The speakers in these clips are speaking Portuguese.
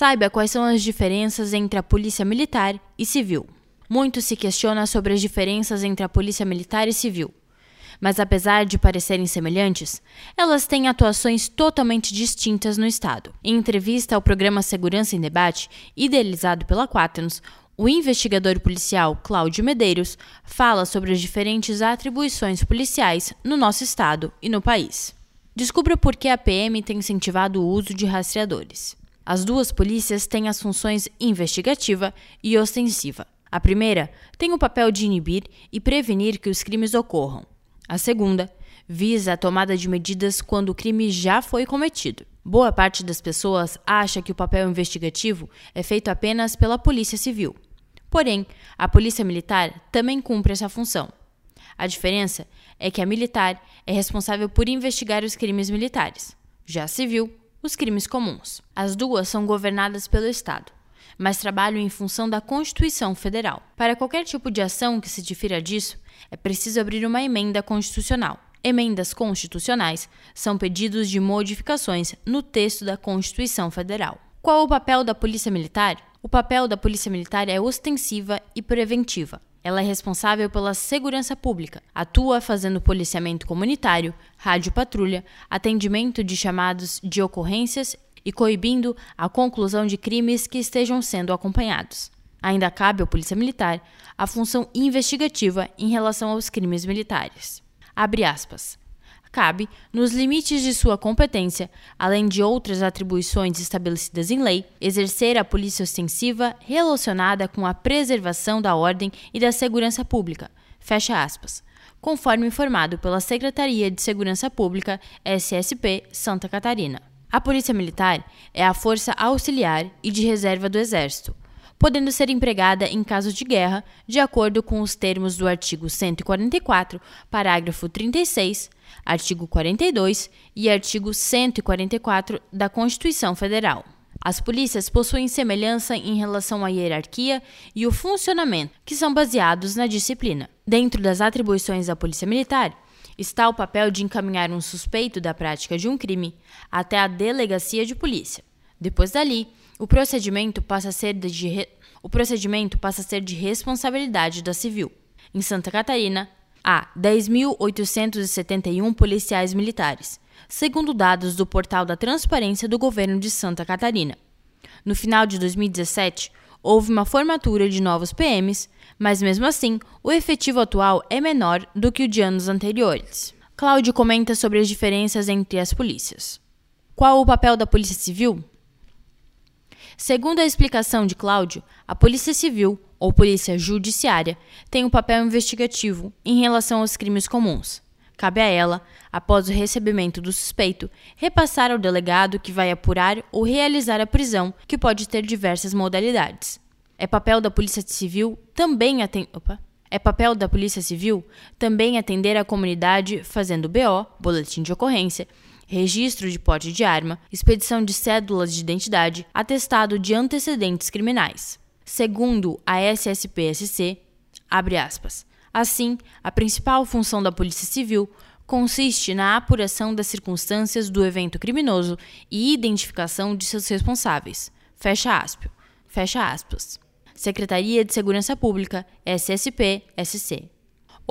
Saiba quais são as diferenças entre a polícia militar e civil. Muito se questiona sobre as diferenças entre a polícia militar e civil. Mas apesar de parecerem semelhantes, elas têm atuações totalmente distintas no Estado. Em entrevista ao programa Segurança em Debate, idealizado pela Quaternos, o investigador policial Cláudio Medeiros fala sobre as diferentes atribuições policiais no nosso estado e no país. Descubra por que a PM tem incentivado o uso de rastreadores. As duas polícias têm as funções investigativa e ostensiva. A primeira tem o papel de inibir e prevenir que os crimes ocorram. A segunda visa a tomada de medidas quando o crime já foi cometido. Boa parte das pessoas acha que o papel investigativo é feito apenas pela Polícia Civil. Porém, a Polícia Militar também cumpre essa função. A diferença é que a militar é responsável por investigar os crimes militares, já a civil os crimes comuns. As duas são governadas pelo Estado, mas trabalham em função da Constituição Federal. Para qualquer tipo de ação que se difira disso, é preciso abrir uma emenda constitucional. Emendas constitucionais são pedidos de modificações no texto da Constituição Federal. Qual o papel da Polícia Militar? O papel da Polícia Militar é ostensiva e preventiva. Ela é responsável pela segurança pública, atua fazendo policiamento comunitário, rádio patrulha, atendimento de chamados de ocorrências e coibindo a conclusão de crimes que estejam sendo acompanhados. Ainda cabe à Polícia Militar a função investigativa em relação aos crimes militares. Abre aspas cabe, nos limites de sua competência, além de outras atribuições estabelecidas em lei, exercer a polícia ostensiva relacionada com a preservação da ordem e da segurança pública. Fecha aspas. Conforme informado pela Secretaria de Segurança Pública, SSP, Santa Catarina. A Polícia Militar é a força auxiliar e de reserva do Exército, podendo ser empregada em caso de guerra, de acordo com os termos do artigo 144, parágrafo 36 artigo 42 e artigo 144 da Constituição Federal. As polícias possuem semelhança em relação à hierarquia e o funcionamento, que são baseados na disciplina. Dentro das atribuições da Polícia Militar, está o papel de encaminhar um suspeito da prática de um crime até a delegacia de polícia. Depois dali, o procedimento passa a ser de, o procedimento passa a ser de responsabilidade da civil. Em Santa Catarina, Há 10.871 policiais militares, segundo dados do portal da Transparência do Governo de Santa Catarina. No final de 2017, houve uma formatura de novos PMs, mas mesmo assim, o efetivo atual é menor do que o de anos anteriores. Cláudio comenta sobre as diferenças entre as polícias. Qual o papel da Polícia Civil? Segundo a explicação de Cláudio, a Polícia Civil ou polícia judiciária, tem um papel investigativo em relação aos crimes comuns. Cabe a ela, após o recebimento do suspeito, repassar ao delegado que vai apurar ou realizar a prisão, que pode ter diversas modalidades. É papel da Polícia Civil também atender. É papel da Polícia Civil também atender a comunidade fazendo BO, boletim de ocorrência, registro de porte de arma, expedição de cédulas de identidade, atestado de antecedentes criminais. Segundo a SSPSC, abre aspas. Assim, a principal função da Polícia Civil consiste na apuração das circunstâncias do evento criminoso e identificação de seus responsáveis. Fecha aspas. Fecha aspas. Secretaria de Segurança Pública, SSP-SC.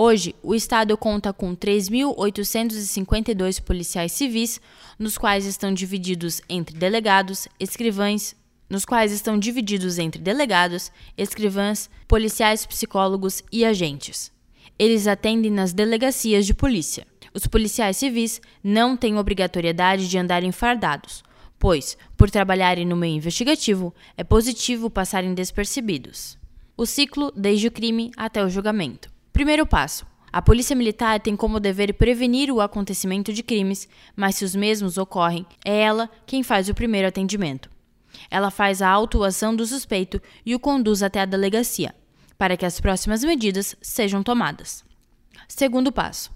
Hoje, o Estado conta com 3.852 policiais civis, nos quais estão divididos entre delegados, escrivães, nos quais estão divididos entre delegados, escrivãs, policiais, psicólogos e agentes. Eles atendem nas delegacias de polícia. Os policiais civis não têm obrigatoriedade de andarem fardados, pois, por trabalharem no meio investigativo, é positivo passarem despercebidos. O ciclo desde o crime até o julgamento. Primeiro passo: a Polícia Militar tem como dever prevenir o acontecimento de crimes, mas se os mesmos ocorrem, é ela quem faz o primeiro atendimento. Ela faz a autuação do suspeito e o conduz até a delegacia, para que as próximas medidas sejam tomadas. Segundo passo: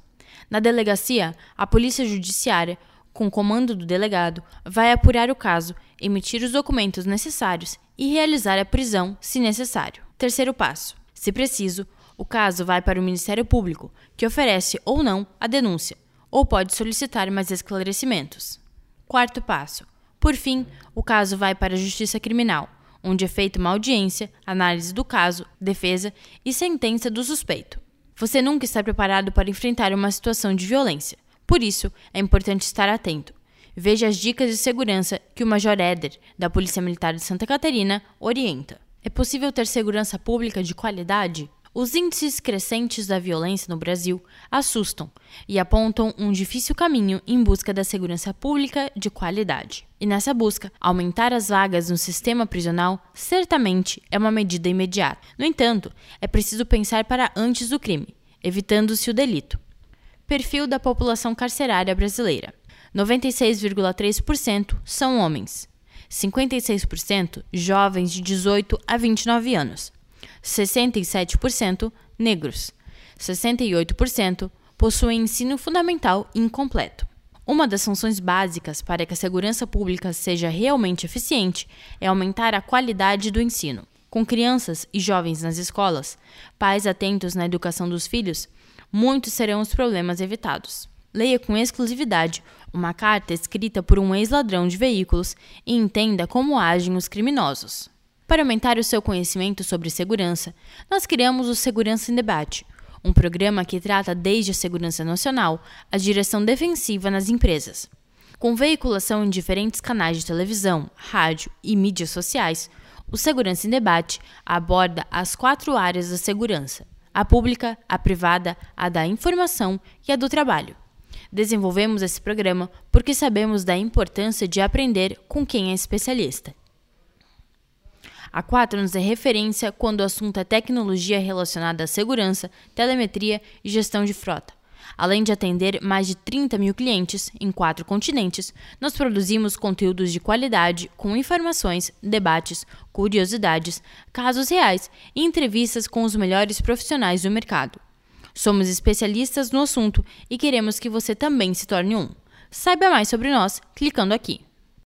na delegacia, a Polícia Judiciária, com comando do delegado, vai apurar o caso, emitir os documentos necessários e realizar a prisão, se necessário. Terceiro passo: se preciso, o caso vai para o Ministério Público, que oferece ou não a denúncia, ou pode solicitar mais esclarecimentos. Quarto passo: Por fim, o caso vai para a Justiça Criminal, onde é feita uma audiência, análise do caso, defesa e sentença do suspeito. Você nunca está preparado para enfrentar uma situação de violência. Por isso, é importante estar atento. Veja as dicas de segurança que o Major Éder, da Polícia Militar de Santa Catarina, orienta. É possível ter segurança pública de qualidade? Os índices crescentes da violência no Brasil assustam e apontam um difícil caminho em busca da segurança pública de qualidade. E nessa busca, aumentar as vagas no sistema prisional certamente é uma medida imediata. No entanto, é preciso pensar para antes do crime, evitando-se o delito. Perfil da população carcerária brasileira: 96,3% são homens, 56% jovens de 18 a 29 anos. 67% negros, 68% possuem ensino fundamental incompleto. Uma das funções básicas para que a segurança pública seja realmente eficiente é aumentar a qualidade do ensino. Com crianças e jovens nas escolas, pais atentos na educação dos filhos, muitos serão os problemas evitados. Leia com exclusividade uma carta escrita por um ex-ladrão de veículos e entenda como agem os criminosos. Para aumentar o seu conhecimento sobre segurança, nós criamos o Segurança em Debate, um programa que trata desde a segurança nacional à direção defensiva nas empresas. Com veiculação em diferentes canais de televisão, rádio e mídias sociais, o Segurança em Debate aborda as quatro áreas da segurança: a pública, a privada, a da informação e a do trabalho. Desenvolvemos esse programa porque sabemos da importância de aprender com quem é especialista a Quaternos é referência quando o assunto é tecnologia relacionada à segurança, telemetria e gestão de frota. Além de atender mais de 30 mil clientes em quatro continentes, nós produzimos conteúdos de qualidade com informações, debates, curiosidades, casos reais e entrevistas com os melhores profissionais do mercado. Somos especialistas no assunto e queremos que você também se torne um. Saiba mais sobre nós clicando aqui.